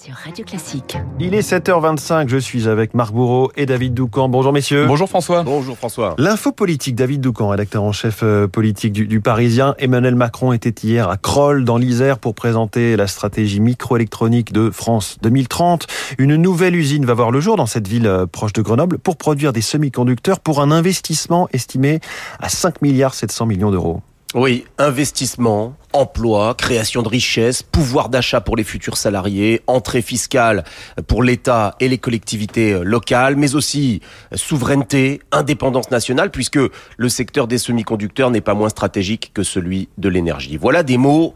sur Radio Classique. Il est 7h25, je suis avec Marc Bourreau et David Doucan. Bonjour messieurs. Bonjour François. Bonjour François. L'info politique, David Doucan, rédacteur en chef euh, politique du, du, Parisien. Emmanuel Macron était hier à Kroll dans l'Isère pour présenter la stratégie microélectronique de France 2030. Une nouvelle usine va voir le jour dans cette ville euh, proche de Grenoble pour produire des semi-conducteurs pour un investissement estimé à 5 milliards 700 millions d'euros. Oui, investissement, emploi, création de richesses, pouvoir d'achat pour les futurs salariés, entrée fiscale pour l'État et les collectivités locales, mais aussi souveraineté, indépendance nationale, puisque le secteur des semi-conducteurs n'est pas moins stratégique que celui de l'énergie. Voilà des mots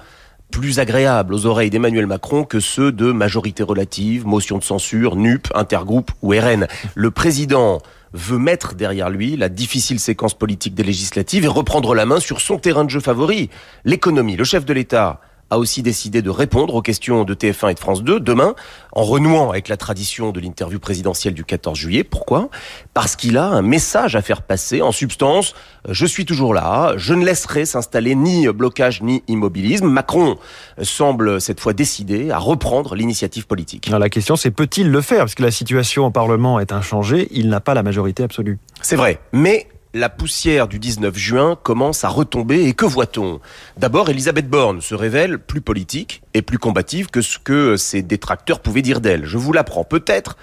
plus agréables aux oreilles d'Emmanuel Macron que ceux de majorité relative, motion de censure, NUP, intergroupe ou RN. Le président veut mettre derrière lui la difficile séquence politique des législatives et reprendre la main sur son terrain de jeu favori, l'économie. Le chef de l'État a aussi décidé de répondre aux questions de TF1 et de France 2 demain, en renouant avec la tradition de l'interview présidentielle du 14 juillet. Pourquoi? Parce qu'il a un message à faire passer. En substance, je suis toujours là, je ne laisserai s'installer ni blocage ni immobilisme. Macron semble cette fois décidé à reprendre l'initiative politique. Alors la question c'est peut-il le faire? Parce que la situation au Parlement est inchangée, il n'a pas la majorité absolue. C'est vrai, mais la poussière du 19 juin commence à retomber et que voit-on? D'abord, Elisabeth Borne se révèle plus politique et plus combative que ce que ses détracteurs pouvaient dire d'elle. Je vous l'apprends peut-être,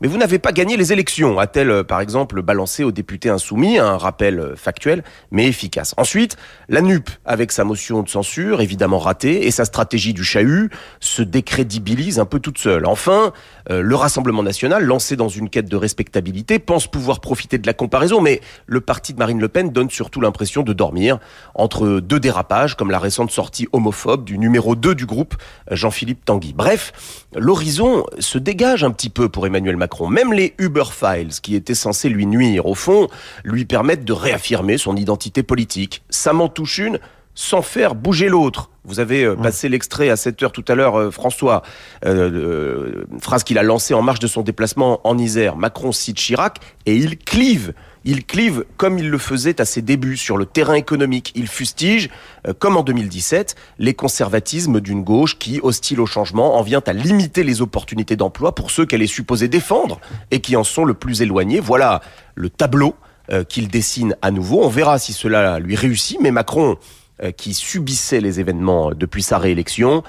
mais vous n'avez pas gagné les élections, a-t-elle par exemple balancé aux députés insoumis un rappel factuel mais efficace. Ensuite, la NUP, avec sa motion de censure évidemment ratée et sa stratégie du chahut, se décrédibilise un peu toute seule. Enfin, euh, le Rassemblement national, lancé dans une quête de respectabilité, pense pouvoir profiter de la comparaison, mais le parti de Marine Le Pen donne surtout l'impression de dormir entre deux dérapages, comme la récente sortie homophobe du numéro 2 du groupe, Jean-Philippe Tanguy. Bref, l'horizon se dégage un petit peu pour Emmanuel Macron. Même les Uber Files, qui étaient censés lui nuire, au fond, lui permettent de réaffirmer son identité politique. Ça m'en touche une sans faire bouger l'autre. Vous avez euh, passé l'extrait à 7 heures tout à l'heure, euh, François, euh, phrase qu'il a lancée en marge de son déplacement en Isère. Macron cite Chirac et il clive. Il clive comme il le faisait à ses débuts sur le terrain économique. Il fustige, euh, comme en 2017, les conservatismes d'une gauche qui, hostile au changement, en vient à limiter les opportunités d'emploi pour ceux qu'elle est supposée défendre et qui en sont le plus éloignés. Voilà le tableau euh, qu'il dessine à nouveau. On verra si cela lui réussit, mais Macron qui subissait les événements depuis sa réélection,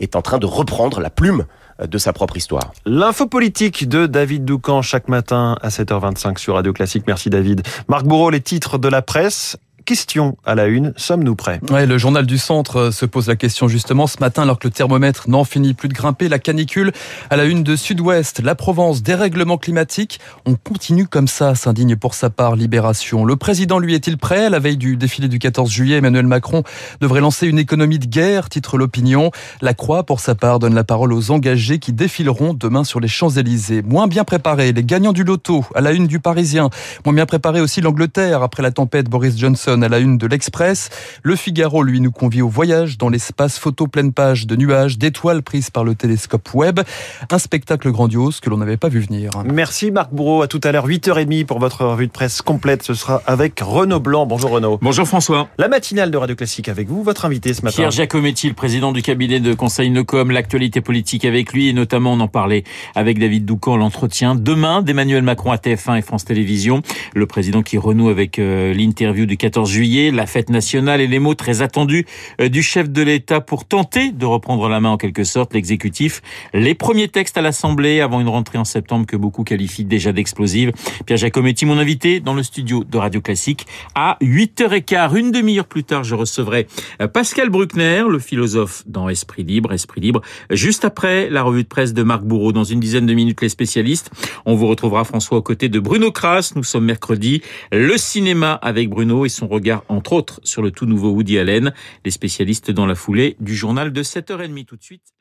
est en train de reprendre la plume euh, de sa propre histoire. L'info politique de David Doucan chaque matin à 7h25 sur Radio Classique. Merci David. Marc Bourreau, les titres de la presse. Question à la une, sommes-nous prêts? Le journal du centre se pose la question justement ce matin alors que le thermomètre n'en finit plus de grimper. La canicule à la une de Sud-Ouest, la Provence, dérèglement climatique. On continue comme ça, s'indigne pour sa part Libération. Le président lui est-il prêt? La veille du défilé du 14 juillet, Emmanuel Macron devrait lancer une économie de guerre, titre l'opinion. La Croix, pour sa part, donne la parole aux engagés qui défileront demain sur les Champs-Élysées. Moins bien préparés, les gagnants du loto à la une du Parisien. Moins bien préparé aussi l'Angleterre après la tempête Boris Johnson à la une de l'Express. Le Figaro, lui, nous convie au voyage dans l'espace photo pleine page de nuages, d'étoiles prises par le télescope web. Un spectacle grandiose que l'on n'avait pas vu venir. Merci Marc Bourreau. À tout à l'heure, 8h30 pour votre revue de presse complète. Ce sera avec Renaud Blanc. Bonjour Renaud. Bonjour François. La matinale de Radio Classique avec vous. Votre invité ce matin. Pierre Giacometti, le président du cabinet de conseil Nocom. L'actualité politique avec lui et notamment on en parlait avec David Doucan, l'entretien demain d'Emmanuel Macron à TF1 et France Télévisions. Le président qui renoue avec euh, l'interview du 14 juillet, la fête nationale et les mots très attendus euh, du chef de l'État pour tenter de reprendre la main en quelque sorte l'exécutif. Les premiers textes à l'Assemblée avant une rentrée en septembre que beaucoup qualifient déjà d'explosive. Pierre Giacometti, mon invité dans le studio de Radio Classique à 8h15. Une demi-heure plus tard, je recevrai euh, Pascal Bruckner, le philosophe dans Esprit Libre. Esprit Libre, juste après la revue de presse de Marc Bourreau. Dans une dizaine de minutes, les spécialistes. On vous retrouvera François aux côtés de Bruno Kras. Nous sommes mercredi. Le cinéma avec Bruno et son regard entre autres sur le tout nouveau Woody Allen. Les spécialistes dans la foulée du journal de 7h30 tout de suite.